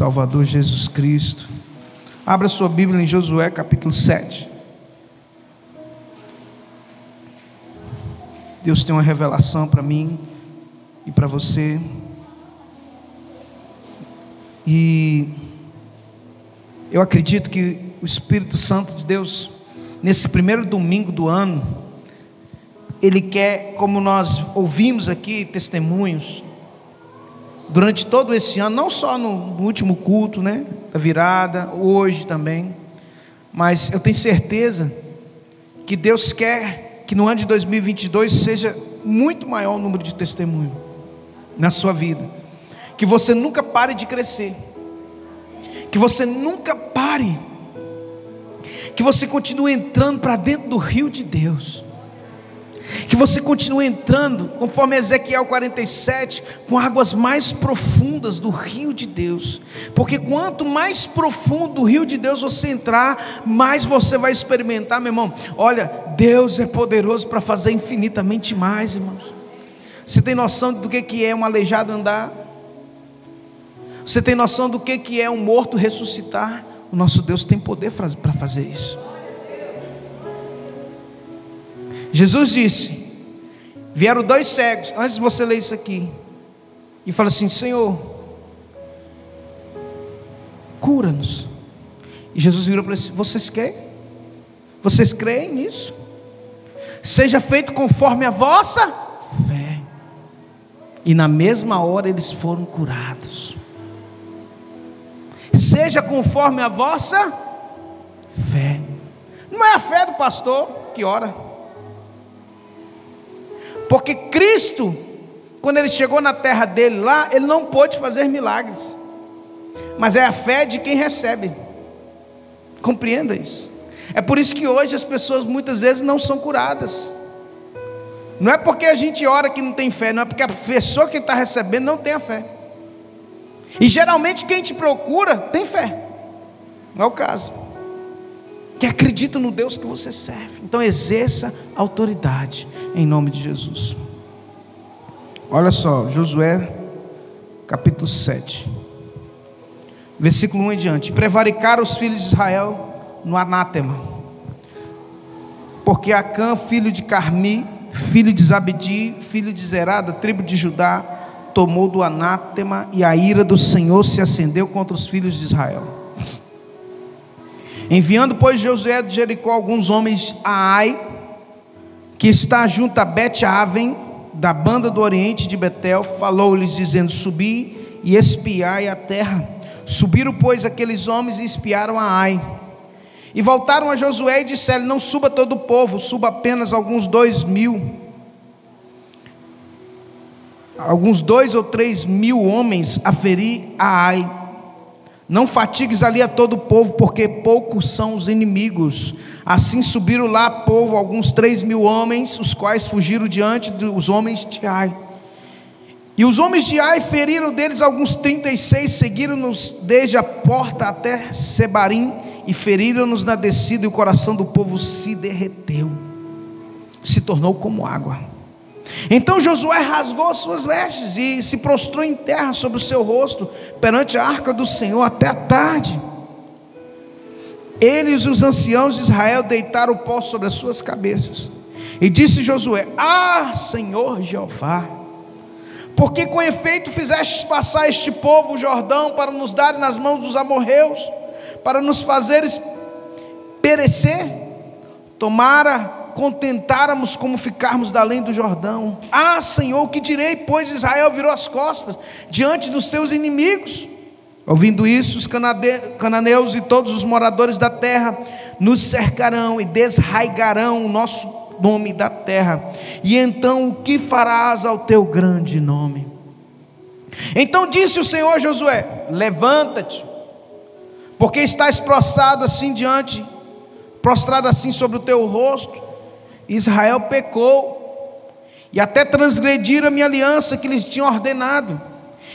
Salvador Jesus Cristo. Abra sua Bíblia em Josué capítulo 7. Deus tem uma revelação para mim e para você. E eu acredito que o Espírito Santo de Deus, nesse primeiro domingo do ano, Ele quer, como nós ouvimos aqui testemunhos, durante todo esse ano, não só no, último culto, né, da virada, hoje também, mas eu tenho certeza que Deus quer que no ano de 2022 seja muito maior o número de testemunhos na sua vida, que você nunca pare de crescer, que você nunca pare, que você continue entrando para dentro do rio de Deus que você continue entrando, conforme Ezequiel 47, com águas mais profundas do rio de Deus, porque quanto mais profundo o rio de Deus você entrar, mais você vai experimentar, meu irmão. Olha, Deus é poderoso para fazer infinitamente mais, irmãos. Você tem noção do que é um aleijado andar? Você tem noção do que é um morto ressuscitar? O nosso Deus tem poder para fazer isso. Jesus disse: vieram dois cegos, antes você ler isso aqui, e fala assim: Senhor, cura-nos. E Jesus virou para eles: Vocês creem? Vocês creem nisso? Seja feito conforme a vossa fé. E na mesma hora eles foram curados. Seja conforme a vossa fé. Não é a fé do pastor que ora. Porque Cristo, quando ele chegou na terra dele lá, ele não pôde fazer milagres. Mas é a fé de quem recebe. Compreenda isso. É por isso que hoje as pessoas muitas vezes não são curadas. Não é porque a gente ora que não tem fé, não é porque a pessoa que está recebendo não tem a fé. E geralmente quem te procura tem fé. Não é o caso. Que acredita no Deus que você serve. Então exerça autoridade em nome de Jesus. Olha só, Josué, capítulo 7, versículo 1 em diante: Prevaricaram os filhos de Israel no anátema, porque Acã, filho de Carmi, filho de Zabedi, filho de Zerada, tribo de Judá, tomou do anátema, e a ira do Senhor se acendeu contra os filhos de Israel. Enviando, pois, Josué de Jericó alguns homens a Ai, que está junto a Bet-Aven, da banda do oriente de Betel, falou-lhes, dizendo: Subi e espiai a terra. Subiram, pois, aqueles homens e espiaram a Ai. E voltaram a Josué e disseram: Não suba todo o povo, suba apenas alguns dois mil. Alguns dois ou três mil homens a ferir a Ai não fatigues ali a todo o povo, porque poucos são os inimigos. Assim subiram lá, povo, alguns três mil homens, os quais fugiram diante dos homens de Ai. E os homens de Ai feriram deles alguns trinta e seis, seguiram-nos desde a porta até Sebarim, e feriram-nos na descida, e o coração do povo se derreteu, se tornou como água. Então Josué rasgou suas vestes e se prostrou em terra sobre o seu rosto perante a arca do Senhor até a tarde. Eles, os anciãos de Israel, deitaram o pó sobre as suas cabeças. E disse Josué: Ah, Senhor Jeová, porque com efeito fizestes passar este povo o Jordão para nos dar nas mãos dos amorreus, para nos fazeres perecer? Tomara contentáramos como ficarmos da além do Jordão. Ah, Senhor, que direi, pois Israel virou as costas diante dos seus inimigos. Ouvindo isso, os cananeus e todos os moradores da terra nos cercarão e desraigarão o nosso nome da terra. E então o que farás ao teu grande nome? Então disse o Senhor a Josué: Levanta-te, porque estás prostrado assim diante, prostrado assim sobre o teu rosto, Israel pecou, e até transgrediram a minha aliança que lhes tinha ordenado,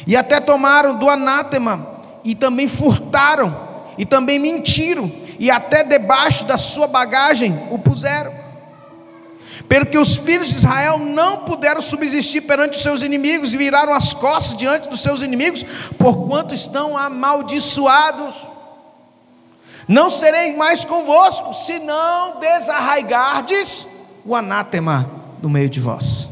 e até tomaram do anátema, e também furtaram, e também mentiram, e até debaixo da sua bagagem o puseram. Pelo que os filhos de Israel não puderam subsistir perante os seus inimigos e viraram as costas diante dos seus inimigos, porquanto estão amaldiçoados. Não serei mais convosco, se não desarraigardes o anátema no meio de vós.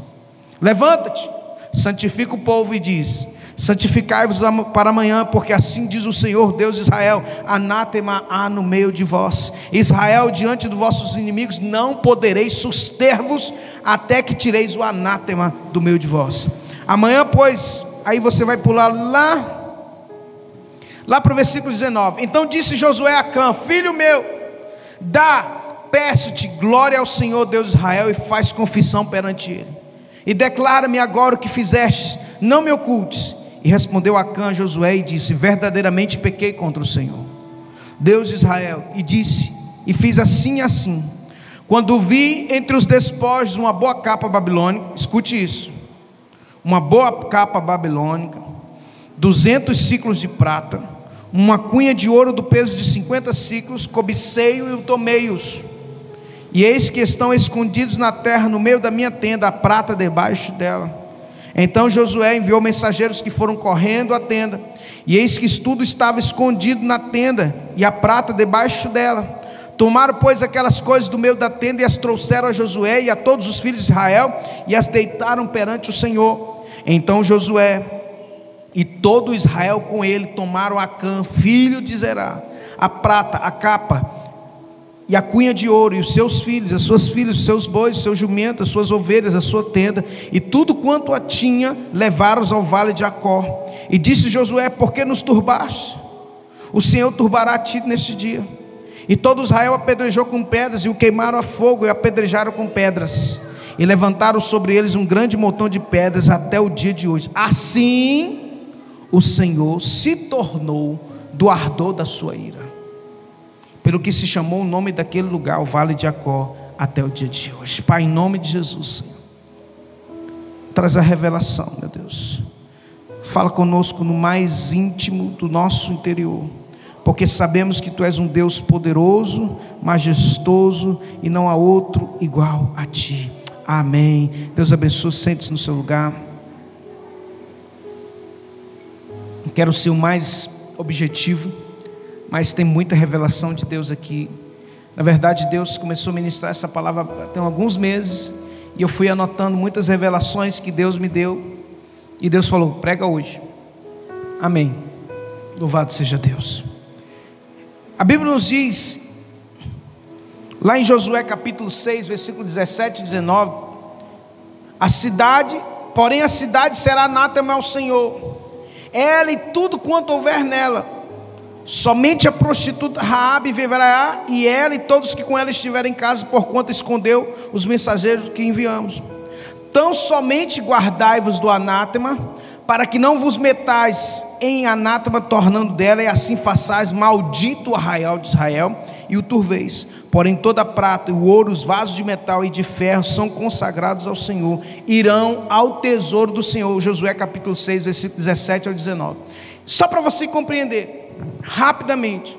Levanta-te, santifica o povo e diz: Santificai-vos para amanhã, porque assim diz o Senhor Deus de Israel: anátema há no meio de vós. Israel, diante dos vossos inimigos, não podereis suster-vos até que tireis o anátema do meio de vós. Amanhã, pois, aí você vai pular lá, lá para o versículo 19. Então disse Josué a Cã: Filho meu, dá, peço-te glória ao Senhor Deus de Israel e faz confissão perante Ele. E declara-me agora o que fizeste, não me ocultes e respondeu Acã a Josué e disse: Verdadeiramente pequei contra o Senhor, Deus de Israel, e disse: E fiz assim e assim. Quando vi entre os despojos uma boa capa babilônica, escute isso, uma boa capa babilônica, duzentos ciclos de prata, uma cunha de ouro do peso de cinquenta ciclos, cobicei-o e tomei-os. E eis que estão escondidos na terra, no meio da minha tenda, a prata debaixo dela. Então Josué enviou mensageiros que foram correndo à tenda, e eis que tudo estava escondido na tenda, e a prata debaixo dela. Tomaram, pois, aquelas coisas do meio da tenda e as trouxeram a Josué e a todos os filhos de Israel, e as deitaram perante o Senhor. Então Josué e todo Israel com ele tomaram a Cã, filho de Zerá, a prata, a capa, e a cunha de ouro, e os seus filhos, as suas filhas, os seus bois, os seus jumentos, as suas ovelhas, a sua tenda, e tudo quanto a tinha, levaram-os ao vale de Acó. E disse Josué: Por que nos turbaste? O Senhor turbará a ti neste dia. E todo Israel apedrejou com pedras, e o queimaram a fogo, e apedrejaram com pedras. E levantaram sobre eles um grande montão de pedras até o dia de hoje. Assim, o Senhor se tornou do ardor da sua ira pelo que se chamou o nome daquele lugar, o Vale de Acó, até o dia de hoje. Pai, em nome de Jesus, Senhor, traz a revelação, meu Deus. Fala conosco no mais íntimo do nosso interior, porque sabemos que Tu és um Deus poderoso, majestoso e não há outro igual a Ti. Amém. Deus abençoe, sente-se no seu lugar. Quero ser o mais objetivo mas tem muita revelação de Deus aqui. Na verdade, Deus começou a ministrar essa palavra tem alguns meses, e eu fui anotando muitas revelações que Deus me deu, e Deus falou: prega hoje. Amém. Louvado seja Deus. A Bíblia nos diz, lá em Josué capítulo 6, versículo 17 e 19: a cidade, porém a cidade será anátema ao Senhor, ela e tudo quanto houver nela Somente a prostituta Raabe viverá e ela e todos que com ela estiverem em casa, porquanto escondeu os mensageiros que enviamos. Tão somente guardai-vos do anátema, para que não vos metais em anátema, tornando dela, e assim façais maldito o arraial de Israel, e o turveis. Porém, toda a prata, o ouro, os vasos de metal e de ferro são consagrados ao Senhor, irão ao tesouro do Senhor. Josué capítulo 6, versículo 17 ao 19. Só para você compreender rapidamente.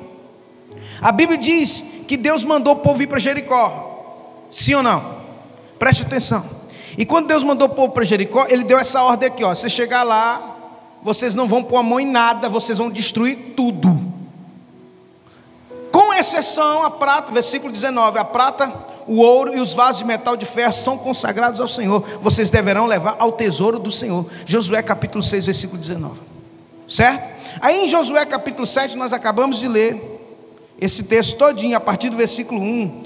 A Bíblia diz que Deus mandou o povo ir para Jericó. Sim ou não? Preste atenção. E quando Deus mandou o povo para Jericó, ele deu essa ordem aqui, ó, você chegar lá, vocês não vão pôr a mão em nada, vocês vão destruir tudo. Com exceção a prata, versículo 19, a prata, o ouro e os vasos de metal de ferro são consagrados ao Senhor. Vocês deverão levar ao tesouro do Senhor. Josué capítulo 6, versículo 19. Certo? Aí em Josué capítulo 7 nós acabamos de ler esse texto todinho a partir do versículo 1.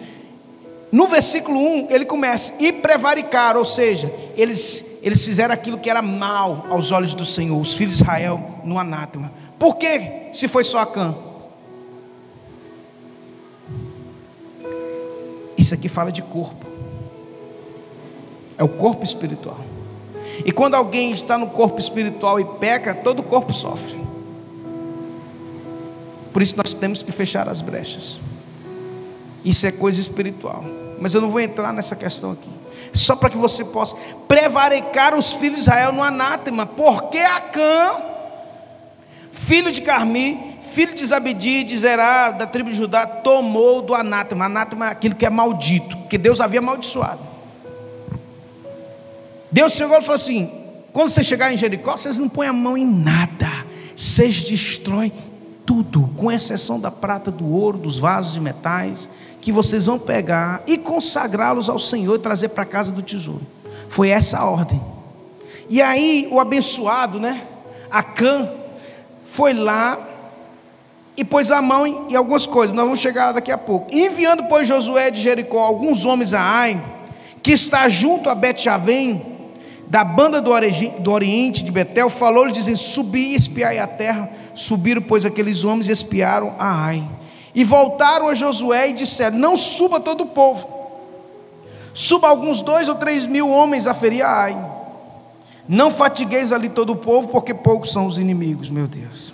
No versículo 1 ele começa e prevaricar, ou seja, eles eles fizeram aquilo que era mal aos olhos do Senhor, os filhos de Israel no anátema. Por que se foi só Acã? Isso aqui fala de corpo. É o corpo espiritual. E quando alguém está no corpo espiritual e peca, todo o corpo sofre. Por isso nós temos que fechar as brechas. Isso é coisa espiritual. Mas eu não vou entrar nessa questão aqui. Só para que você possa prevaricar os filhos de Israel no anátema. Porque Acã, filho de Carmi, filho de Zabedi, de Zerá, da tribo de Judá, tomou do anátema. Anátema é aquilo que é maldito, que Deus havia amaldiçoado. Deus chegou e falou assim: quando você chegar em Jericó, vocês não põem a mão em nada, vocês destroem tudo, com exceção da prata, do ouro, dos vasos de metais, que vocês vão pegar e consagrá-los ao Senhor e trazer para a casa do tesouro. Foi essa a ordem. E aí o abençoado, né? Acã foi lá e pôs a mão em, em, algumas coisas, nós vamos chegar daqui a pouco. enviando, pois, Josué de Jericó alguns homens a Ai, que está junto a Bet-Javém, da banda do, Oriente de Betel, falou-lhe, dizendo: Subi e espiai a terra. Subiram, pois, aqueles homens e espiaram a Ai. E voltaram a Josué e disseram: Não suba todo o povo, suba alguns dois ou três mil homens a ferir a Ai. Não fatigueis ali todo o povo, porque poucos são os inimigos, meu Deus.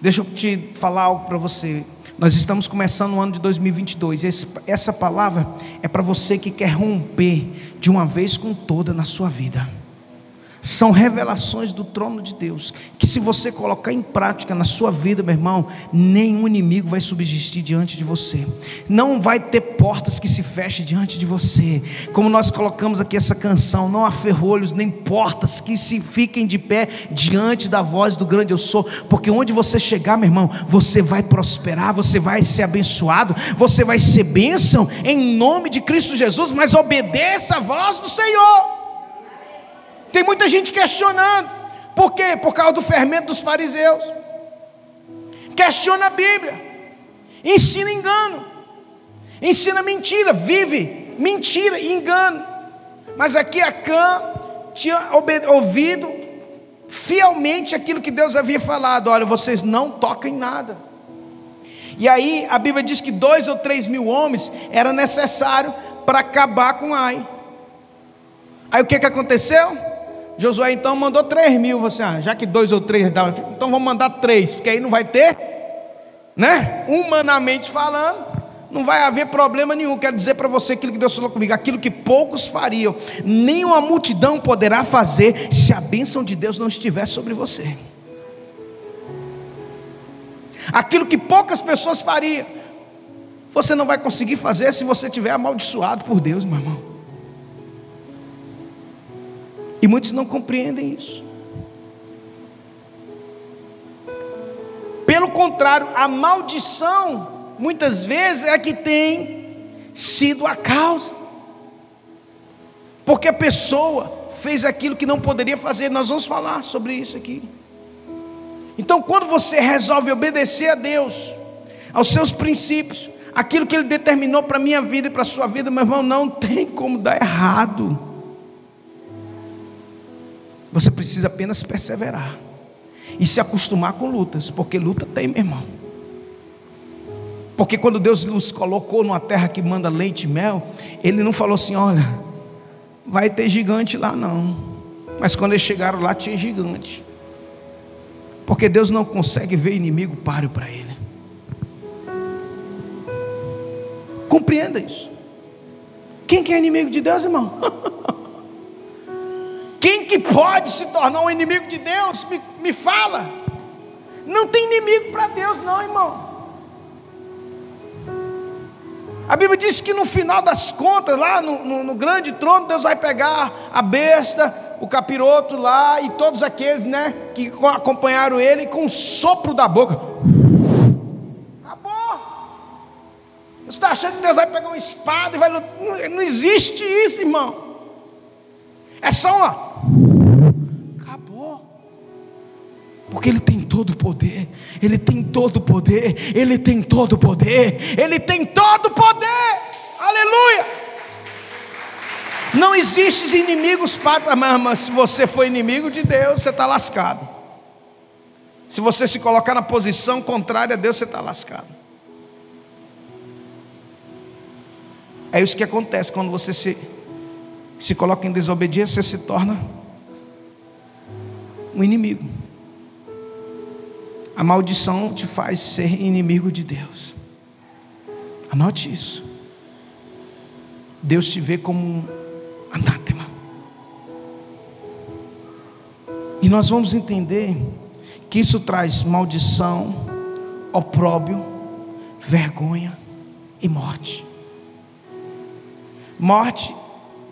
Deixa eu te falar algo para você. Nós estamos começando o ano de 2022. Esse, essa palavra é para você que quer romper de uma vez com toda na sua vida são revelações do trono de Deus, que se você colocar em prática na sua vida, meu irmão, nenhum inimigo vai subsistir diante de você, não vai ter portas que se fechem diante de você, como nós colocamos aqui essa canção, não há ferrolhos nem portas que se fiquem de pé diante da voz do grande eu sou, porque onde você chegar, meu irmão, você vai prosperar, você vai ser abençoado, você vai ser bênção em nome de Cristo Jesus, mas obedeça a voz do Senhor. Tem muita gente questionando. Por quê? Por causa do fermento dos fariseus. Questiona a Bíblia. Ensina engano. Ensina mentira. Vive mentira e engano. Mas aqui Acã tinha ouvido fielmente aquilo que Deus havia falado. Olha, vocês não tocam em nada. E aí a Bíblia diz que dois ou três mil homens era necessário para acabar com Ai. Aí o que, que aconteceu? Josué então mandou três mil. Você, ah, já que dois ou três dá, então vamos mandar três, porque aí não vai ter, né? Humanamente falando, não vai haver problema nenhum. Quero dizer para você aquilo que Deus falou comigo: aquilo que poucos fariam, nenhuma multidão poderá fazer se a bênção de Deus não estiver sobre você. Aquilo que poucas pessoas fariam, você não vai conseguir fazer se você estiver amaldiçoado por Deus, meu irmão. E muitos não compreendem isso. Pelo contrário, a maldição, muitas vezes, é a que tem sido a causa. Porque a pessoa fez aquilo que não poderia fazer. Nós vamos falar sobre isso aqui. Então, quando você resolve obedecer a Deus, aos seus princípios, aquilo que Ele determinou para a minha vida e para a sua vida, meu irmão, não tem como dar errado. Você precisa apenas perseverar e se acostumar com lutas, porque luta tem, meu irmão. Porque quando Deus nos colocou numa terra que manda leite e mel, Ele não falou assim: olha, vai ter gigante lá não. Mas quando eles chegaram lá, tinha gigante. Porque Deus não consegue ver inimigo páreo para Ele. Compreenda isso. Quem que é inimigo de Deus, irmão? Quem que pode se tornar um inimigo de Deus? Me, me fala. Não tem inimigo para Deus, não, irmão. A Bíblia diz que no final das contas, lá no, no, no, grande trono, Deus vai pegar a besta, o capiroto lá e todos aqueles, né, que acompanharam ele com um sopro da boca. Acabou. Você está achando que Deus vai pegar uma espada e vai lutar? Não, não existe isso, irmão. É só uma. Acabou. Porque Ele tem todo o poder. Ele tem todo o poder. Ele tem todo o poder. Ele tem todo o poder. Aleluia. Não existe inimigos para. Mas se você for inimigo de Deus, você está lascado. Se você se colocar na posição contrária a Deus, você está lascado. É isso que acontece quando você se se coloca em desobediência, se torna um inimigo. A maldição te faz ser inimigo de Deus. Anote isso. Deus te vê como um anátema. E nós vamos entender que isso traz maldição, opróbio, vergonha e morte. Morte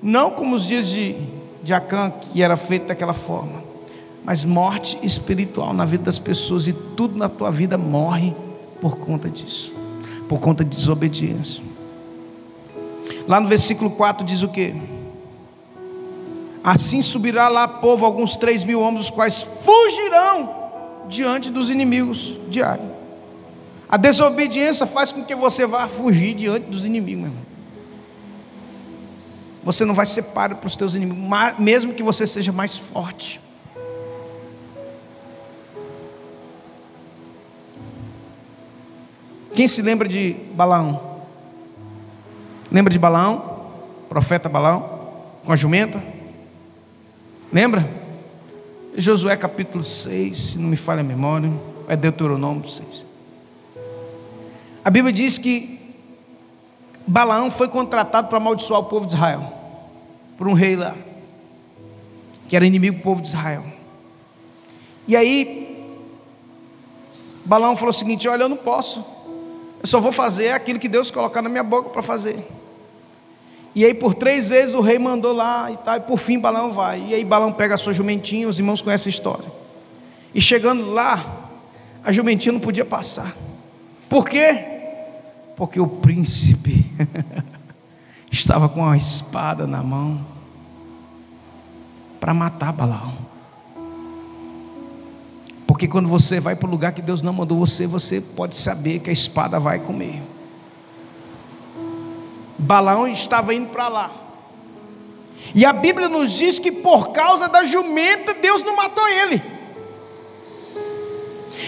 Não como os dias de, de Acã, que era feito daquela forma, mas morte espiritual na vida das pessoas, e tudo na tua vida morre por conta disso, por conta de desobediência. Lá no versículo 4 diz o que? Assim subirá lá povo, alguns três mil homens, os quais fugirão diante dos inimigos Ai. A desobediência faz com que você vá fugir diante dos inimigos, meu irmão. Você não vai ser páreo para os teus inimigos, mesmo que você seja mais forte. Quem se lembra de Balaão? Lembra de Balaão? Profeta Balaão? Com a jumenta? Lembra? Josué capítulo 6, se não me falha a memória, é Deuteronômio 6. A Bíblia diz que Balaão foi contratado para amaldiçoar o povo de Israel, por um rei lá, que era inimigo do povo de Israel. E aí, Balaão falou o seguinte: Olha, eu não posso, eu só vou fazer aquilo que Deus colocar na minha boca para fazer. E aí, por três vezes, o rei mandou lá e tal, e por fim, Balão vai. E aí, Balão pega a sua jumentinha, os irmãos conhecem a história. E chegando lá, a jumentinha não podia passar. Por quê? Porque o príncipe estava com a espada na mão para matar Balaão. Porque quando você vai para o lugar que Deus não mandou você, você pode saber que a espada vai comer. Balaão estava indo para lá. E a Bíblia nos diz que por causa da jumenta, Deus não matou ele.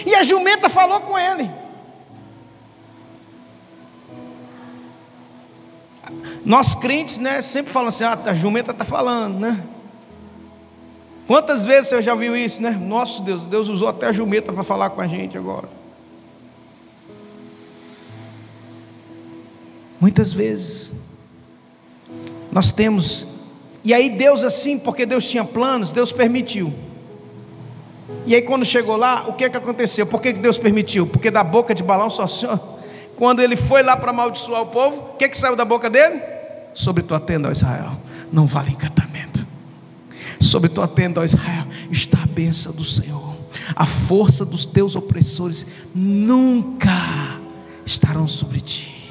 E a jumenta falou com ele. Nós crentes, né, sempre falam assim: ah, a jumenta está falando, né? Quantas vezes você já viu isso, né? Nosso Deus, Deus usou até a jumenta para falar com a gente agora. Muitas vezes nós temos, e aí Deus assim, porque Deus tinha planos, Deus permitiu. E aí quando chegou lá, o que é que aconteceu? Por que Deus permitiu? Porque da boca de Balão só quando ele foi lá para amaldiçoar o povo, o que, que saiu da boca dele? Sobre tua tenda, ó Israel, não vale encantamento. Sobre tua tenda, ó Israel, está a bênção do Senhor. A força dos teus opressores nunca estarão sobre ti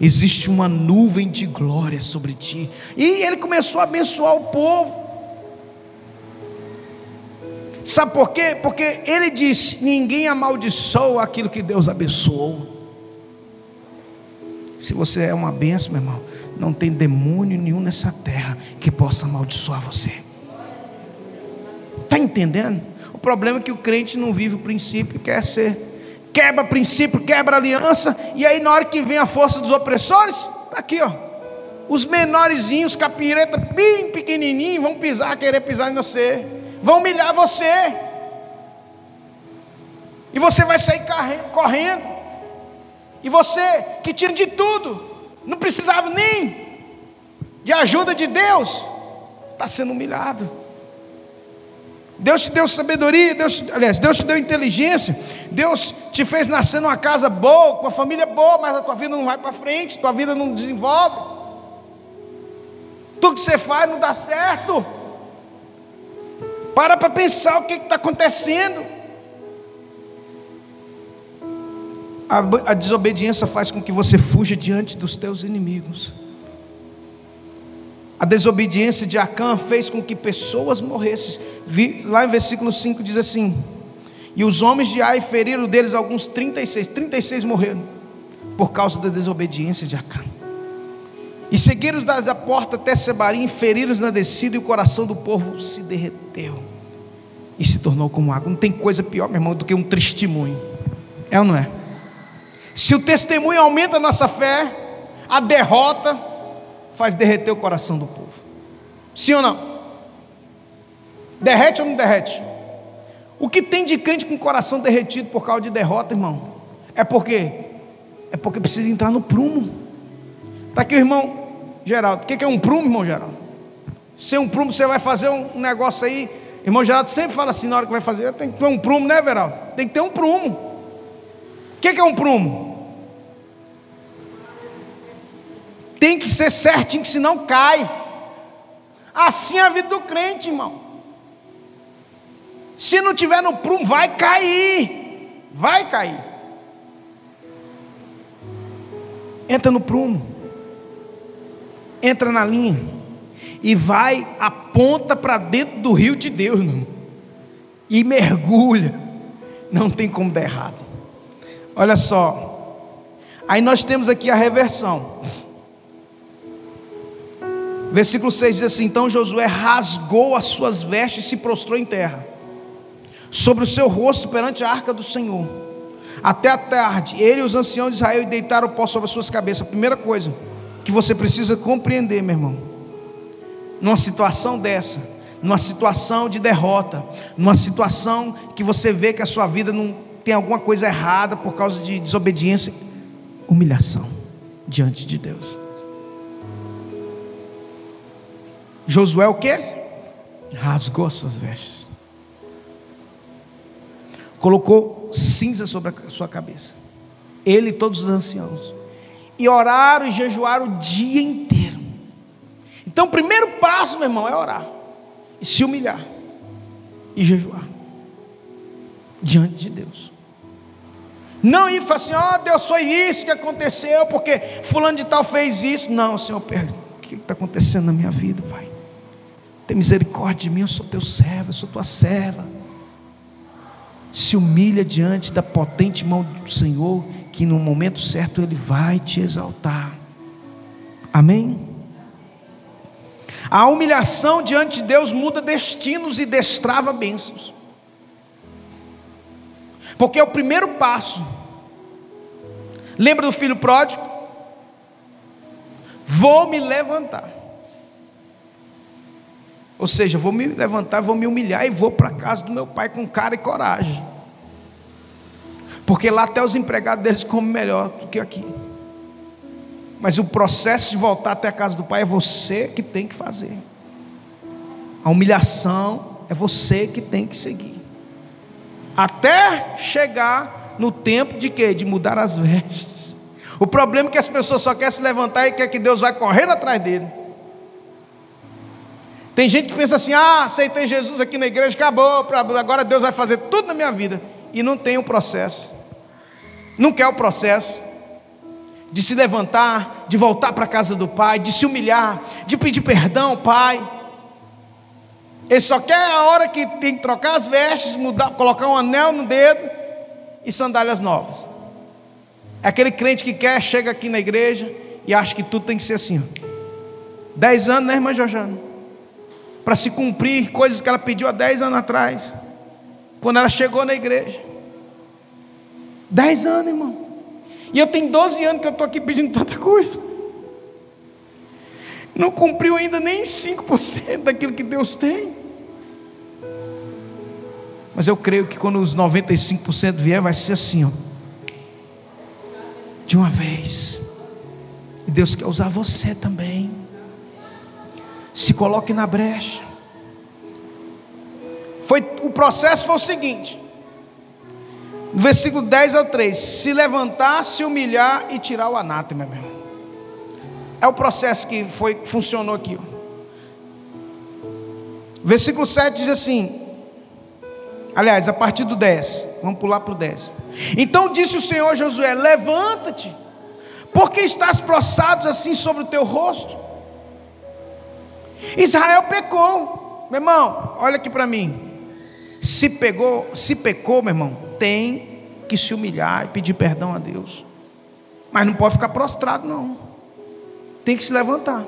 existe uma nuvem de glória sobre ti. E ele começou a abençoar o povo. Sabe por quê? Porque ele disse: ninguém amaldiçoa aquilo que Deus abençoou. Se você é uma benção, meu irmão, não tem demônio nenhum nessa terra que possa amaldiçoar você. Está entendendo? O problema é que o crente não vive o princípio, quer ser quebra princípio, quebra aliança, e aí na hora que vem a força dos opressores, está aqui, ó. Os menorzinhos, capireta, bem pequenininhos, vão pisar, querer pisar em você, vão humilhar você, e você vai sair correndo, e você que tira de tudo, não precisava nem de ajuda de Deus, está sendo humilhado. Deus te deu sabedoria, Deus, aliás, Deus te deu inteligência, Deus te fez nascer numa casa boa, com a família boa, mas a tua vida não vai para frente, tua vida não desenvolve. Tudo que você faz não dá certo. Para para pensar o que está acontecendo. A, a desobediência faz com que você fuja diante dos teus inimigos. A desobediência de Acã fez com que pessoas morressem. Lá em versículo 5 diz assim: E os homens de Ai feriram deles alguns 36, 36 morreram, por causa da desobediência de Acã. E seguiram da porta até Sebarim, feriram-os na descida, e o coração do povo se derreteu e se tornou como água. Não tem coisa pior, meu irmão, do que um testemunho. É ou não é? Se o testemunho aumenta a nossa fé, a derrota faz derreter o coração do povo. Sim ou não? Derrete ou não derrete? O que tem de crente com o coração derretido por causa de derrota, irmão? É porque é porque precisa entrar no prumo. Está aqui o irmão Geraldo. O que é um prumo, irmão Geraldo? Sem um prumo, você vai fazer um negócio aí. Irmão Geraldo sempre fala assim na hora que vai fazer: tem que ter um prumo, né, Veraldo? Tem que ter um prumo. O que é um prumo? Tem que ser certinho, que senão cai. Assim é a vida do crente, irmão. Se não tiver no prumo, vai cair. Vai cair. Entra no prumo. Entra na linha. E vai, aponta para dentro do rio de Deus, irmão. E mergulha. Não tem como dar errado. Olha só. Aí nós temos aqui a reversão. Versículo 6 diz assim: Então Josué rasgou as suas vestes e se prostrou em terra, sobre o seu rosto perante a arca do Senhor. Até a tarde, ele e os anciãos de Israel deitaram o pó sobre as suas cabeças. Primeira coisa que você precisa compreender, meu irmão, numa situação dessa, numa situação de derrota, numa situação que você vê que a sua vida não tem alguma coisa errada por causa de desobediência, humilhação diante de Deus. Josué o que? Rasgou as suas vestes. Colocou cinza sobre a sua cabeça. Ele e todos os anciãos. E oraram e jejuaram o dia inteiro. Então, o primeiro passo, meu irmão, é orar. E se humilhar. E jejuar. Diante de Deus. Não ir falar assim, ó oh, Deus, foi isso que aconteceu, porque fulano de tal fez isso. Não, Senhor, o que está acontecendo na minha vida, Pai? Tem misericórdia de mim, eu sou teu servo, eu sou tua serva. Se humilha diante da potente mão do Senhor, que no momento certo Ele vai te exaltar. Amém? A humilhação diante de Deus muda destinos e destrava bênçãos. Porque é o primeiro passo. Lembra do filho pródigo? Vou me levantar. Ou seja, vou me levantar, vou me humilhar e vou para a casa do meu pai com cara e coragem. Porque lá até os empregados deles comem melhor do que aqui. Mas o processo de voltar até a casa do pai é você que tem que fazer. A humilhação é você que tem que seguir. Até chegar no tempo de quê? De mudar as vestes. O problema é que as pessoas só querem se levantar e quer que Deus vai correndo atrás dele. Tem gente que pensa assim: ah, aceitei Jesus aqui na igreja, acabou, agora Deus vai fazer tudo na minha vida. E não tem o um processo, não quer o processo de se levantar, de voltar para a casa do Pai, de se humilhar, de pedir perdão Pai. Ele só quer a hora que tem que trocar as vestes, mudar, colocar um anel no dedo e sandálias novas. É aquele crente que quer, chega aqui na igreja e acha que tudo tem que ser assim. Dez anos, né, irmã Jojana? Para se cumprir coisas que ela pediu há 10 anos atrás, quando ela chegou na igreja. 10 anos, irmão. E eu tenho 12 anos que eu estou aqui pedindo tanta coisa. Não cumpriu ainda nem 5% daquilo que Deus tem. Mas eu creio que quando os 95% vier, vai ser assim, ó. De uma vez. E Deus quer usar você também se coloque na brecha. Foi, o processo foi o seguinte: no versículo 10 ao 3: se levantar, se humilhar e tirar o anátema, meu. É o processo que foi, funcionou aqui. Versículo 7 diz assim: aliás, a partir do 10, vamos pular para o 10. Então disse o Senhor Josué: Levanta-te, porque estás prostrado assim sobre o teu rosto? Israel pecou, meu irmão, olha aqui para mim. Se pegou, se pecou, meu irmão, tem que se humilhar e pedir perdão a Deus. Mas não pode ficar prostrado, não. Tem que se levantar.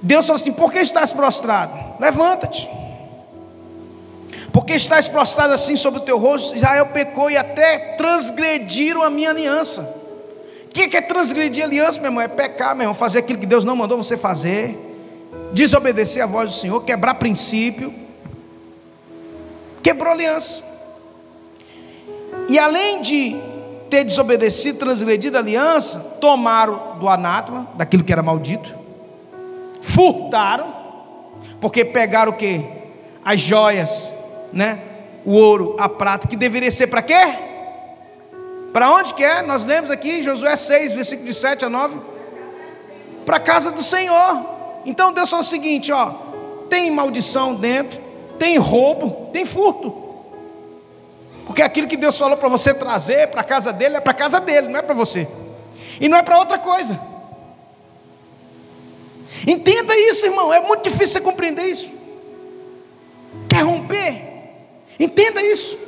Deus falou assim: por que estás prostrado? Levanta-te. Porque estás prostrado assim sobre o teu rosto? Israel pecou e até transgrediram a minha aliança. O que é transgredir a aliança, meu irmão? É pecar, meu irmão, fazer aquilo que Deus não mandou você fazer desobedecer a voz do Senhor, quebrar princípio, quebrou aliança. E além de ter desobedecido, transgredido a aliança, tomaram do anátema, daquilo que era maldito, furtaram, porque pegaram o que? As joias, né? O ouro, a prata, que deveria ser para quê? Para onde que é? Nós lemos aqui Josué 6, versículo de 7 a 9. Para a casa do Senhor. Então Deus falou o seguinte: ó, tem maldição dentro, tem roubo, tem furto. Porque aquilo que Deus falou para você trazer para a casa dele é para a casa dele, não é para você. E não é para outra coisa. Entenda isso, irmão. É muito difícil você compreender isso. Quer romper? Entenda isso.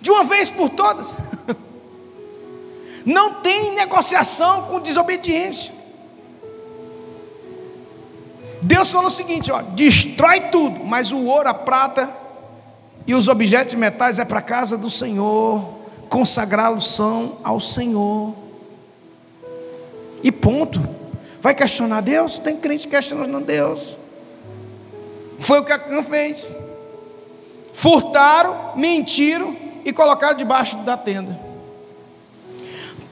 De uma vez por todas. Não tem negociação com desobediência. Deus falou o seguinte: ó, destrói tudo, mas o ouro, a prata e os objetos metais é para a casa do Senhor, consagrá-los são ao Senhor. E ponto. Vai questionar Deus? Tem crente questionando Deus. Foi o que Acã fez. Furtaram, mentiram e colocaram debaixo da tenda.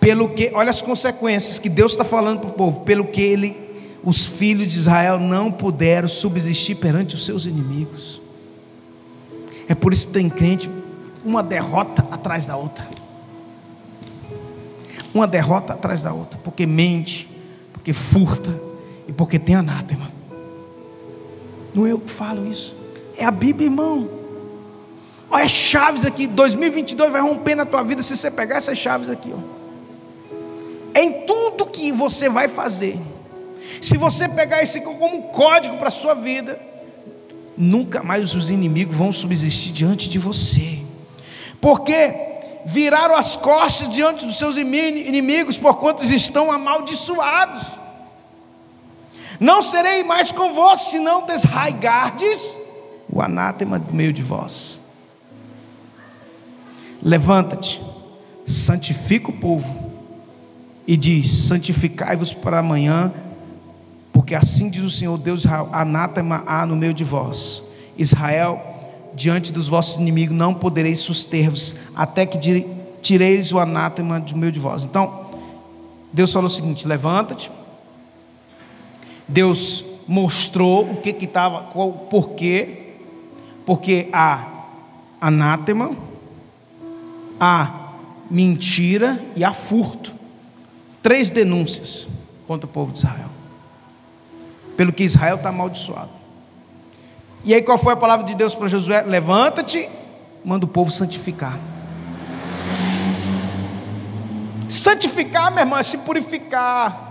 Pelo que, olha as consequências que Deus está falando para o povo. Pelo que ele, os filhos de Israel não puderam subsistir perante os seus inimigos. É por isso que tem crente uma derrota atrás da outra. Uma derrota atrás da outra, porque mente, porque furta e porque tem anátema. Não é eu que falo isso, é a Bíblia, irmão. Olha as chaves aqui, 2022 vai romper na tua vida se você pegar essas chaves aqui, ó. Em tudo que você vai fazer. Se você pegar esse como um código para a sua vida, nunca mais os inimigos vão subsistir diante de você. Porque viraram as costas diante dos seus inimigos, por quantos estão amaldiçoados. Não serei mais convosco, se não desraigardes o anátema do meio de vós. Levanta-te, santifica o povo, e diz: santificai-vos para amanhã, porque assim diz o Senhor Deus: anátema há no meio de vós. Israel diante dos vossos inimigos não podereis suster-vos, até que tireis o anátema do meio de vós. Então, Deus falou o seguinte: levanta-te. Deus mostrou o que estava, qual porquê, porque há anátema, há mentira e há furto. Três denúncias contra o povo de Israel, pelo que Israel está amaldiçoado. E aí qual foi a palavra de Deus para Josué? Levanta-te, manda o povo santificar. Santificar, meu irmão, é se purificar.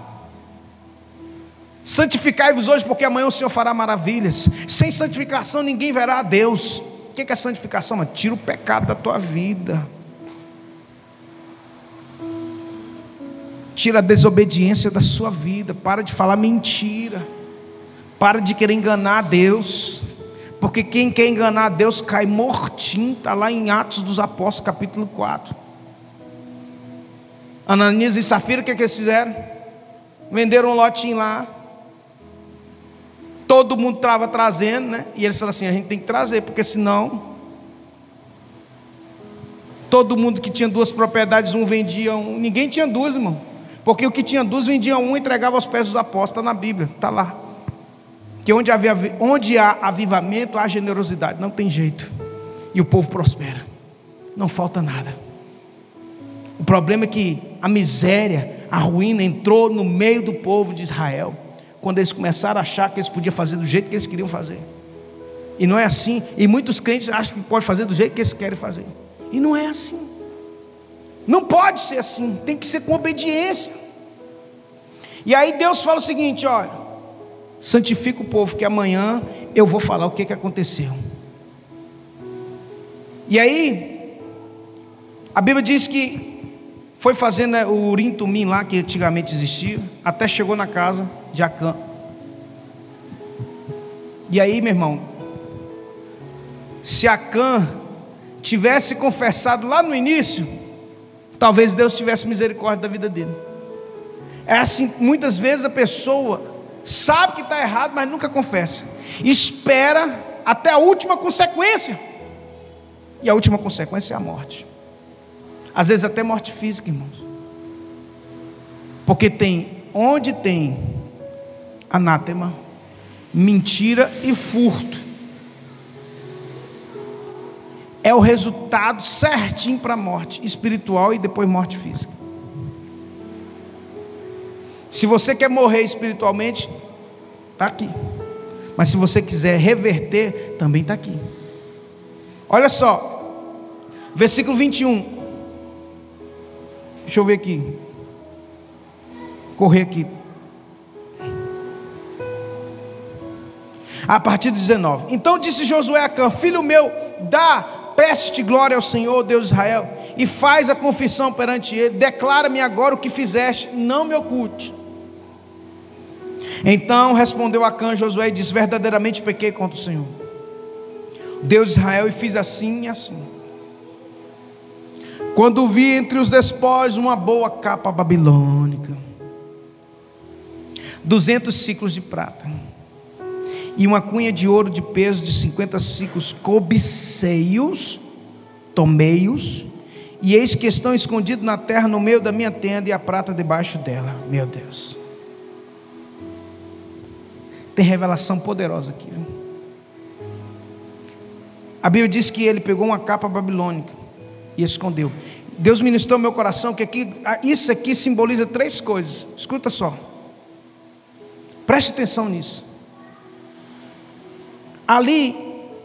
Santificai-vos hoje, porque amanhã o Senhor fará maravilhas. Sem santificação ninguém verá a Deus. O que é santificação? Mano? Tira o pecado da tua vida. Tira a desobediência da sua vida. Para de falar mentira. Para de querer enganar Deus. Porque quem quer enganar Deus cai mortinho, está lá em Atos dos Apóstolos, capítulo 4. Ananias e Safira, o que, é que eles fizeram? Venderam um lotinho lá. Todo mundo estava trazendo, né? E eles falaram assim: a gente tem que trazer, porque senão. Todo mundo que tinha duas propriedades, um vendia um. Ninguém tinha duas, irmão. Porque o que tinha duas vendia um e entregava aos pés dos apóstolos. Está na Bíblia, está lá que onde, havia, onde há avivamento, há generosidade, não tem jeito, e o povo prospera, não falta nada. O problema é que a miséria, a ruína entrou no meio do povo de Israel, quando eles começaram a achar que eles podiam fazer do jeito que eles queriam fazer. E não é assim, e muitos crentes acham que pode fazer do jeito que eles querem fazer. E não é assim. Não pode ser assim, tem que ser com obediência. E aí Deus fala o seguinte: olha, santifica o povo, que amanhã eu vou falar o que, que aconteceu. E aí, a Bíblia diz que foi fazendo né, o urim tumim lá, que antigamente existia, até chegou na casa de Acã. E aí, meu irmão, se Acã tivesse confessado lá no início, talvez Deus tivesse misericórdia da vida dele. É assim, muitas vezes a pessoa sabe que está errado, mas nunca confessa. Espera até a última consequência. E a última consequência é a morte. Às vezes até morte física, irmãos. Porque tem, onde tem anátema, mentira e furto, é o resultado certinho para a morte espiritual e depois morte física. Se você quer morrer espiritualmente, está aqui. Mas se você quiser reverter, também está aqui. Olha só, versículo 21. Deixa eu ver aqui. Correr aqui. A partir do 19. Então disse Josué a Cã: Filho meu, dá, peço-te glória ao Senhor, Deus de Israel, e faz a confissão perante ele. Declara-me agora o que fizeste, não me oculte. Então respondeu Acã Josué e disse: Verdadeiramente pequei contra o Senhor, Deus de Israel, e fiz assim e assim. Quando vi entre os despojos uma boa capa babilônica, duzentos ciclos de prata, e uma cunha de ouro de peso de cinquenta ciclos, cobiceios, tomei-os, e eis que estão escondidos na terra no meio da minha tenda e a prata debaixo dela. Meu Deus. Tem revelação poderosa aqui. Viu? A Bíblia diz que ele pegou uma capa babilônica e escondeu. Deus ministrou meu coração que aqui, isso aqui simboliza três coisas. Escuta só. Preste atenção nisso. Ali,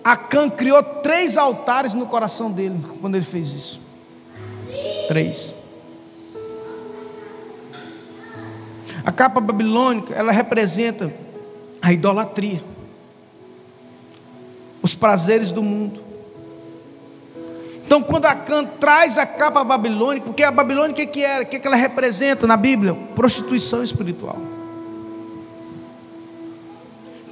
Acã criou três altares no coração dele quando ele fez isso. Três. A capa babilônica, ela representa a idolatria, os prazeres do mundo. Então, quando Acã traz a capa babilônica, porque a Babilônia o que, era? O que, ela representa na Bíblia? Prostituição espiritual.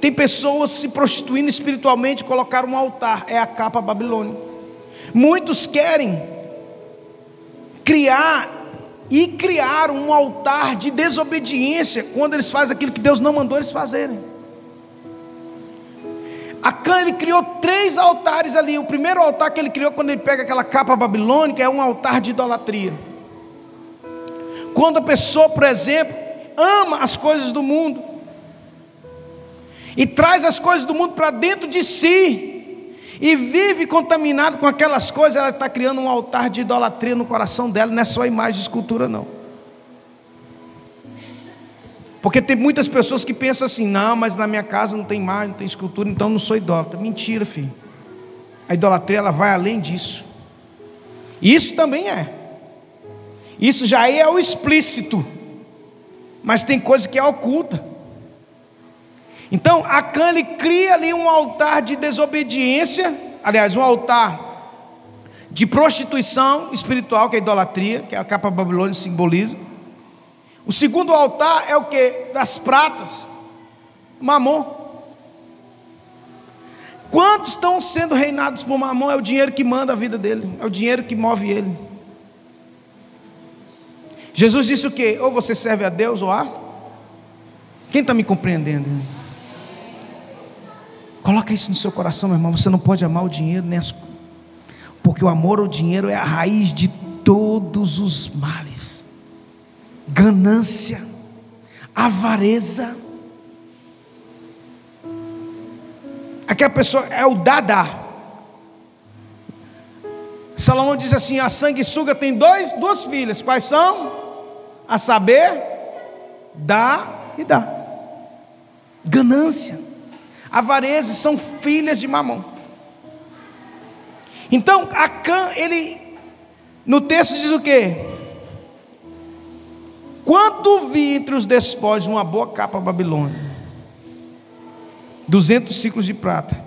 Tem pessoas se prostituindo espiritualmente, colocaram um altar, é a capa babilônica. Muitos querem criar e criar um altar de desobediência quando eles fazem aquilo que Deus não mandou eles fazerem. Acã ele criou três altares ali. O primeiro altar que ele criou quando ele pega aquela capa babilônica é um altar de idolatria. Quando a pessoa, por exemplo, ama as coisas do mundo e traz as coisas do mundo para dentro de si e vive contaminado com aquelas coisas, ela está criando um altar de idolatria no coração dela, não é só imagem de escultura, não. Porque tem muitas pessoas que pensam assim: não, mas na minha casa não tem imagem, não tem escultura, então não sou idólatra. Mentira, filho. A idolatria ela vai além disso. Isso também é. Isso já é o explícito. Mas tem coisa que é oculta. Então, Acã ele cria ali um altar de desobediência, aliás, um altar de prostituição espiritual, que é a idolatria, que a capa babilônica simboliza. O segundo altar é o que? Das pratas. Mamon. Quantos estão sendo reinados por Mamon? É o dinheiro que manda a vida dele, é o dinheiro que move ele. Jesus disse o que? Ou você serve a Deus ou a. Quem está me compreendendo? Coloca isso no seu coração, meu irmão. Você não pode amar o dinheiro, né? Porque o amor ao dinheiro é a raiz de todos os males ganância, avareza. Aquela pessoa é o dada. Salomão diz assim: a sanguessuga tem dois, duas filhas, quais são? A saber, dá e dá. Ganância, avareza são filhas de mamão. Então, Acã, ele, no texto diz o que? Quanto vi entre os despojos uma boa capa babilônica, duzentos ciclos de prata,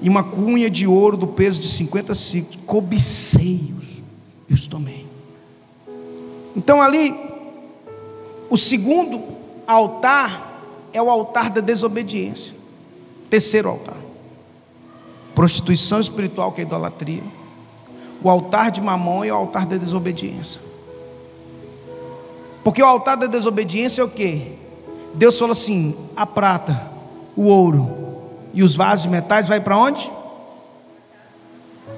e uma cunha de ouro do peso de 50 ciclos, cobiceios, e os tomei. Então ali, o segundo altar é o altar da desobediência. Terceiro altar. Prostituição espiritual, que é idolatria. O altar de mamão e o altar da desobediência. Porque o altar da desobediência é o que? Deus falou assim: a prata, o ouro e os vasos de metais vai para onde?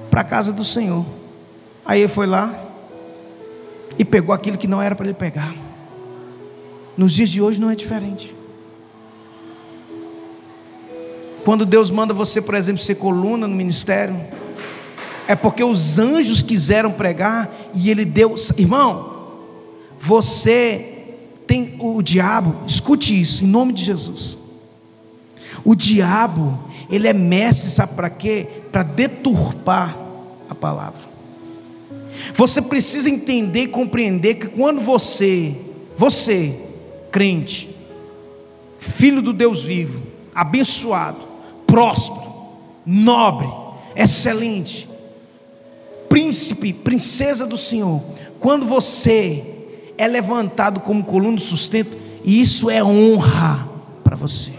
Para a casa do Senhor. Aí ele foi lá e pegou aquilo que não era para ele pegar. Nos dias de hoje não é diferente. Quando Deus manda você, por exemplo, ser coluna no ministério, é porque os anjos quiseram pregar e ele deu, irmão, você tem o diabo, escute isso, em nome de Jesus. O diabo, ele é mestre, sabe para quê? Para deturpar a palavra. Você precisa entender e compreender que quando você, você, crente, filho do Deus vivo, abençoado, próspero, nobre, excelente, príncipe, princesa do Senhor, quando você é levantado como coluna de sustento, isso é honra para você.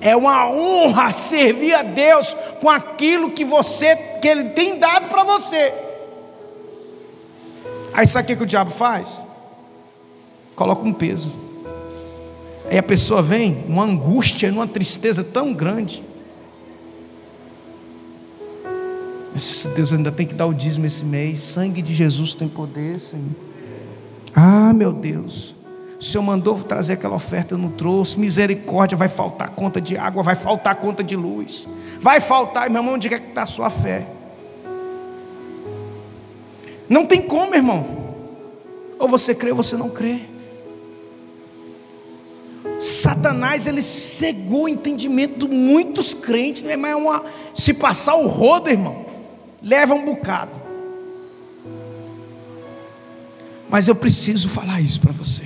É uma honra servir a Deus com aquilo que você que ele tem dado para você. Aí sabe o que, que o diabo faz? Coloca um peso. Aí a pessoa vem numa angústia, numa tristeza tão grande. Deus ainda tem que dar o dízimo esse mês. Sangue de Jesus tem poder, Senhor. Ah, meu Deus. O Senhor mandou trazer aquela oferta, eu não trouxe. Misericórdia, vai faltar conta de água, vai faltar conta de luz. Vai faltar, meu irmão, onde é que está a sua fé? Não tem como, irmão. Ou você crê ou você não crê. Satanás ele cegou o entendimento de muitos crentes, não é mais uma se passar o rodo, irmão. Leva um bocado. Mas eu preciso falar isso para você.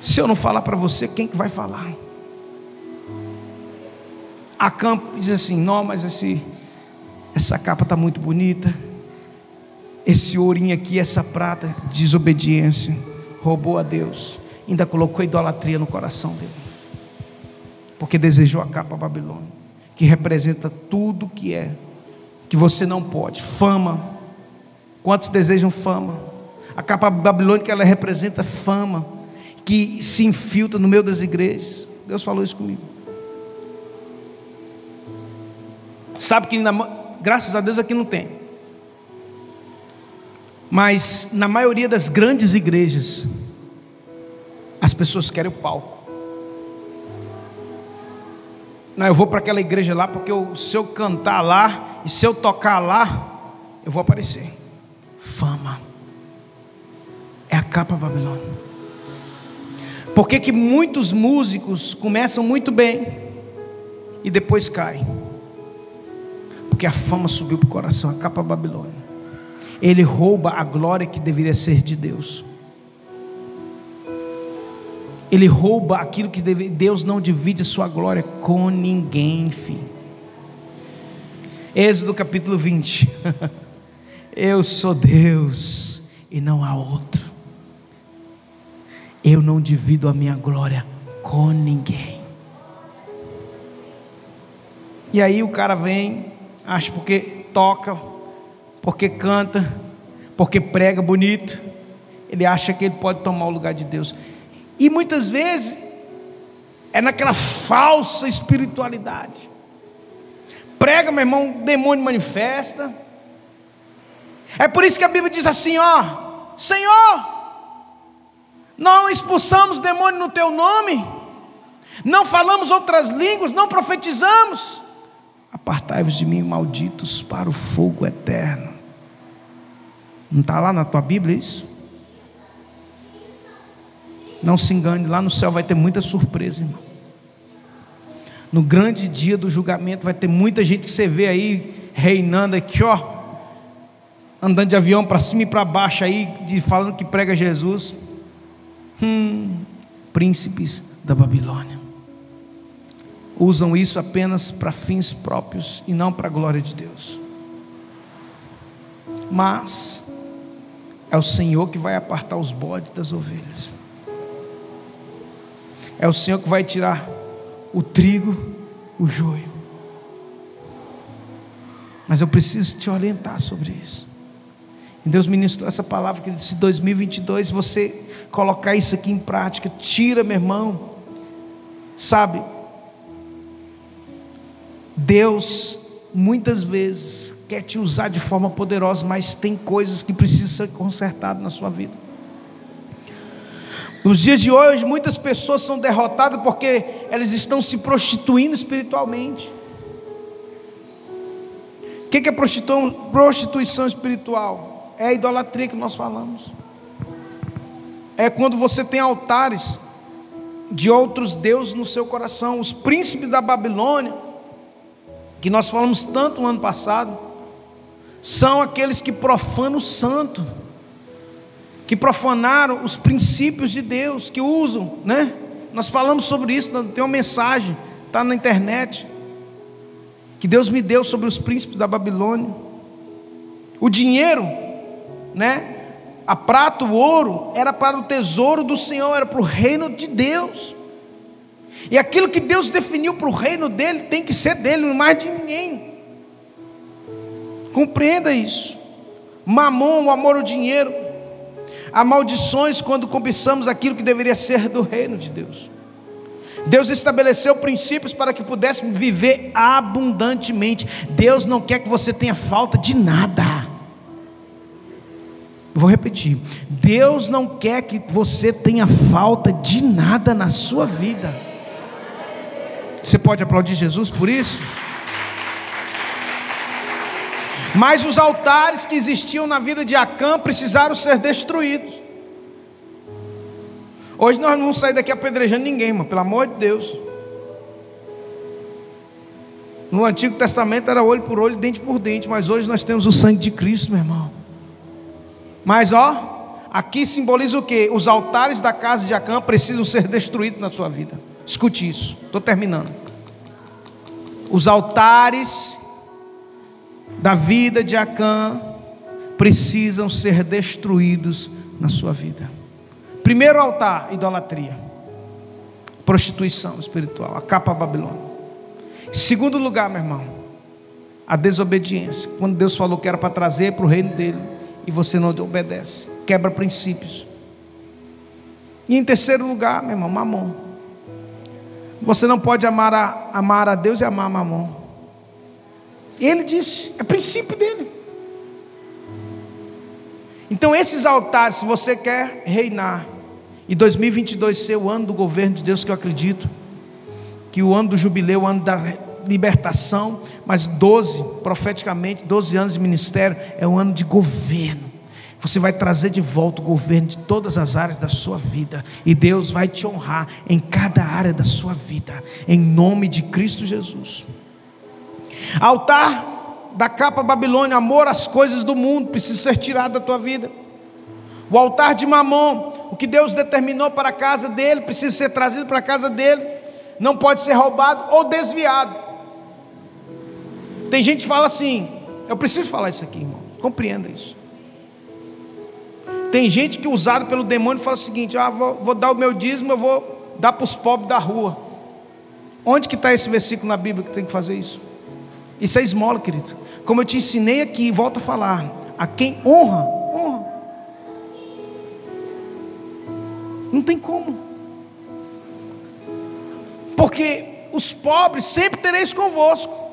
Se eu não falar para você, quem que vai falar? A campo diz assim: "Não, mas esse essa capa está muito bonita. Esse ourinho aqui, essa prata, desobediência, roubou a Deus, ainda colocou idolatria no coração dele, porque desejou a capa Babilônia, que representa tudo que é, que você não pode, fama. Quantos desejam fama? A capa babilônica ela representa fama que se infiltra no meio das igrejas. Deus falou isso comigo. Sabe que na, graças a Deus aqui não tem. Mas na maioria das grandes igrejas, as pessoas querem o palco. Não, eu vou para aquela igreja lá porque eu, se eu cantar lá e se eu tocar lá, eu vou aparecer. Fama. É a capa Babilônia. Por que, que muitos músicos começam muito bem e depois caem? Porque a fama subiu para o coração, a capa Babilônia ele rouba a glória que deveria ser de Deus. Ele rouba aquilo que deve, Deus não divide a sua glória com ninguém, filho. Êxodo capítulo 20. Eu sou Deus e não há outro. Eu não divido a minha glória com ninguém. E aí o cara vem, acha porque toca, porque canta, porque prega bonito, ele acha que ele pode tomar o lugar de Deus. E muitas vezes é naquela falsa espiritualidade. Prega, meu irmão, o demônio manifesta. É por isso que a Bíblia diz assim: ó, Senhor, não expulsamos demônio no teu nome, não falamos outras línguas, não profetizamos. Apartai-vos de mim, malditos, para o fogo eterno. Não está lá na tua Bíblia isso? Não se engane, lá no céu vai ter muita surpresa, irmão. No grande dia do julgamento vai ter muita gente que você vê aí reinando aqui, ó, andando de avião para cima e para baixo aí, de, falando que prega Jesus. Hum, príncipes da Babilônia usam isso apenas para fins próprios e não para a glória de Deus. Mas é o Senhor que vai apartar os bodes das ovelhas. É o Senhor que vai tirar o trigo, o joio. Mas eu preciso te orientar sobre isso. Deus ministrou essa palavra que disse 2022, você colocar isso aqui em prática, tira, meu irmão. Sabe? Deus muitas vezes quer te usar de forma poderosa, mas tem coisas que precisam ser consertadas na sua vida. Nos dias de hoje, muitas pessoas são derrotadas porque elas estão se prostituindo espiritualmente. O que é prostituição espiritual? É a idolatria que nós falamos. É quando você tem altares de outros deuses no seu coração. Os príncipes da Babilônia, que nós falamos tanto no ano passado, são aqueles que profanam o santo, que profanaram os princípios de Deus, que usam, né? Nós falamos sobre isso, tem uma mensagem, está na internet, que Deus me deu sobre os príncipes da Babilônia. O dinheiro, né? A prata, o ouro, era para o tesouro do Senhor, era para o reino de Deus. E aquilo que Deus definiu para o reino dele tem que ser dele, não mais de ninguém. Compreenda isso. Mamon, o amor ao dinheiro. Há maldições quando cobiçamos aquilo que deveria ser do reino de Deus. Deus estabeleceu princípios para que pudéssemos viver abundantemente. Deus não quer que você tenha falta de nada. Vou repetir. Deus não quer que você tenha falta de nada na sua vida. Você pode aplaudir Jesus por isso? Mas os altares que existiam na vida de Acã precisaram ser destruídos. Hoje nós não vamos sair daqui apedrejando ninguém, irmão, pelo amor de Deus. No Antigo Testamento era olho por olho, dente por dente, mas hoje nós temos o sangue de Cristo, meu irmão. Mas ó, aqui simboliza o que? Os altares da casa de Acã precisam ser destruídos na sua vida. Escute isso, estou terminando. Os altares da vida de Acã precisam ser destruídos na sua vida. Primeiro altar, idolatria, prostituição espiritual, a capa babilônica. Segundo lugar, meu irmão, a desobediência. Quando Deus falou que era para trazer para o reino dele e você não obedece, quebra princípios. E em terceiro lugar, meu irmão, mamon. Você não pode amar a, amar a Deus e amar a mamon. Ele disse, é princípio dele. Então, esses altares, se você quer reinar, e 2022 ser o ano do governo de Deus, que eu acredito, que o ano do jubileu, o ano da libertação, mas 12, profeticamente, 12 anos de ministério, é um ano de governo. Você vai trazer de volta o governo de todas as áreas da sua vida, e Deus vai te honrar em cada área da sua vida, em nome de Cristo Jesus. Altar da capa Babilônia, amor às coisas do mundo, precisa ser tirado da tua vida. O altar de Mamon, o que Deus determinou para a casa dele, precisa ser trazido para a casa dele, não pode ser roubado ou desviado. Tem gente que fala assim, eu preciso falar isso aqui, irmão, compreenda isso. Tem gente que usado pelo demônio fala o seguinte: ah, vou, vou dar o meu dízimo, eu vou dar para os pobres da rua. Onde que está esse versículo na Bíblia que tem que fazer isso? Isso é esmola, querido. Como eu te ensinei aqui, volto a falar: a quem honra, honra. Não tem como. Porque os pobres sempre tereis convosco.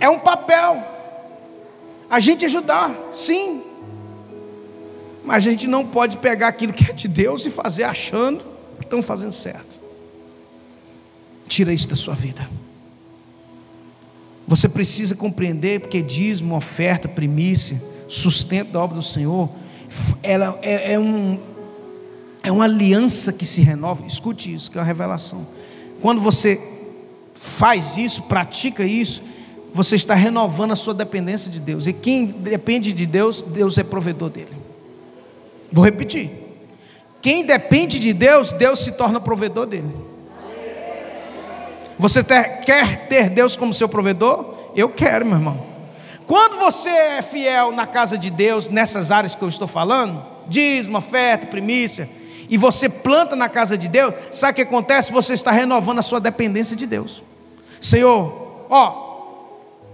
É um papel. A gente ajudar, sim. Mas a gente não pode pegar aquilo que é de Deus e fazer achando que estão fazendo certo. Tira isso da sua vida. Você precisa compreender, porque dízimo, oferta, primícia, sustento da obra do Senhor, ela é, é, um, é uma aliança que se renova. Escute isso, que é uma revelação. Quando você faz isso, pratica isso, você está renovando a sua dependência de Deus. E quem depende de Deus, Deus é provedor dele. Vou repetir. Quem depende de Deus, Deus se torna provedor dele. Você ter, quer ter Deus como seu provedor? Eu quero, meu irmão. Quando você é fiel na casa de Deus, nessas áreas que eu estou falando, dízimo, oferta, primícia, e você planta na casa de Deus, sabe o que acontece? Você está renovando a sua dependência de Deus. Senhor, ó,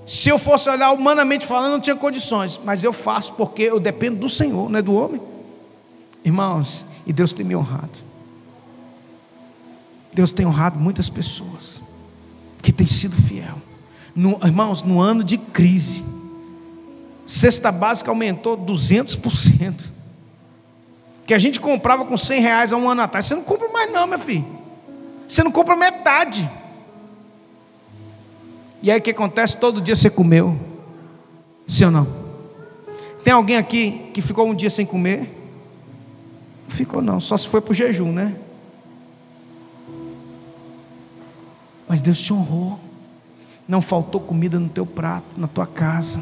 se eu fosse olhar humanamente falando, não tinha condições, mas eu faço porque eu dependo do Senhor, não é do homem. Irmãos, e Deus tem me honrado. Deus tem honrado muitas pessoas que tem sido fiel. No, irmãos, no ano de crise, cesta básica aumentou 200%. Que a gente comprava com 100 reais há um ano atrás. Você não compra mais, não, meu filho. Você não compra metade. E aí o que acontece? Todo dia você comeu. Sim ou não? Tem alguém aqui que ficou um dia sem comer? Ficou, não. Só se foi para o jejum, né? Mas Deus te honrou. Não faltou comida no teu prato, na tua casa.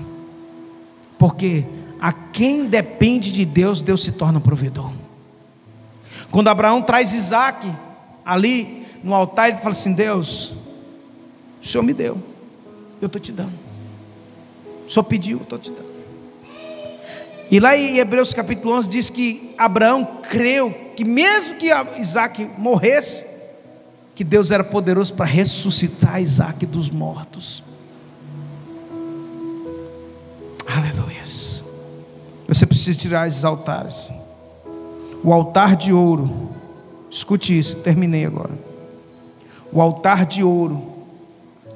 Porque a quem depende de Deus, Deus se torna provedor. Quando Abraão traz Isaac ali no altar, ele fala assim: Deus, o Senhor me deu, eu estou te dando. Senhor pediu, eu estou te dando. E lá em Hebreus capítulo 11 diz que Abraão creu que mesmo que Isaac morresse, que Deus era poderoso para ressuscitar Isaac dos mortos. Aleluia. Você precisa tirar esses altares. O altar de ouro, escute isso, terminei agora. O altar de ouro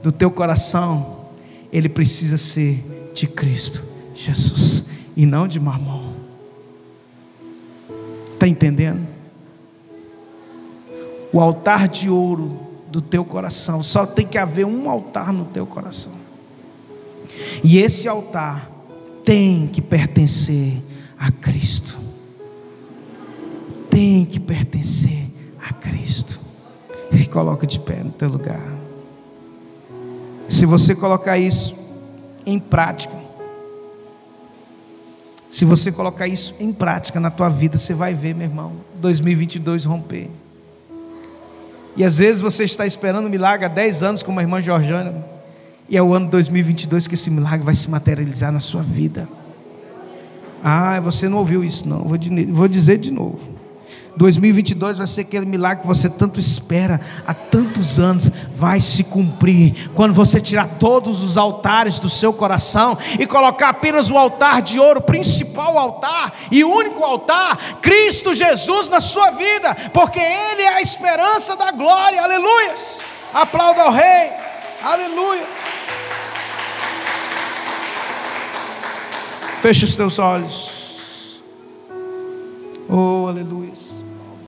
do teu coração, ele precisa ser de Cristo Jesus e não de mamão. Está entendendo? O altar de ouro do teu coração, só tem que haver um altar no teu coração. E esse altar tem que pertencer a Cristo. Tem que pertencer a Cristo. Se coloca de pé no teu lugar. Se você colocar isso em prática, se você colocar isso em prática na tua vida, você vai ver, meu irmão, 2022 romper. E às vezes você está esperando um milagre há 10 anos, como a irmã Georgiana, e é o ano 2022 que esse milagre vai se materializar na sua vida. Ah, você não ouviu isso, não. Vou dizer de novo. 2022 vai ser aquele milagre que você tanto espera há tantos anos, vai se cumprir. Quando você tirar todos os altares do seu coração e colocar apenas o altar de ouro, principal altar e único altar, Cristo Jesus na sua vida, porque Ele é a esperança da glória. Aleluias! Aplauda ao Rei. Aleluia. Feche os teus olhos. Oh, aleluia.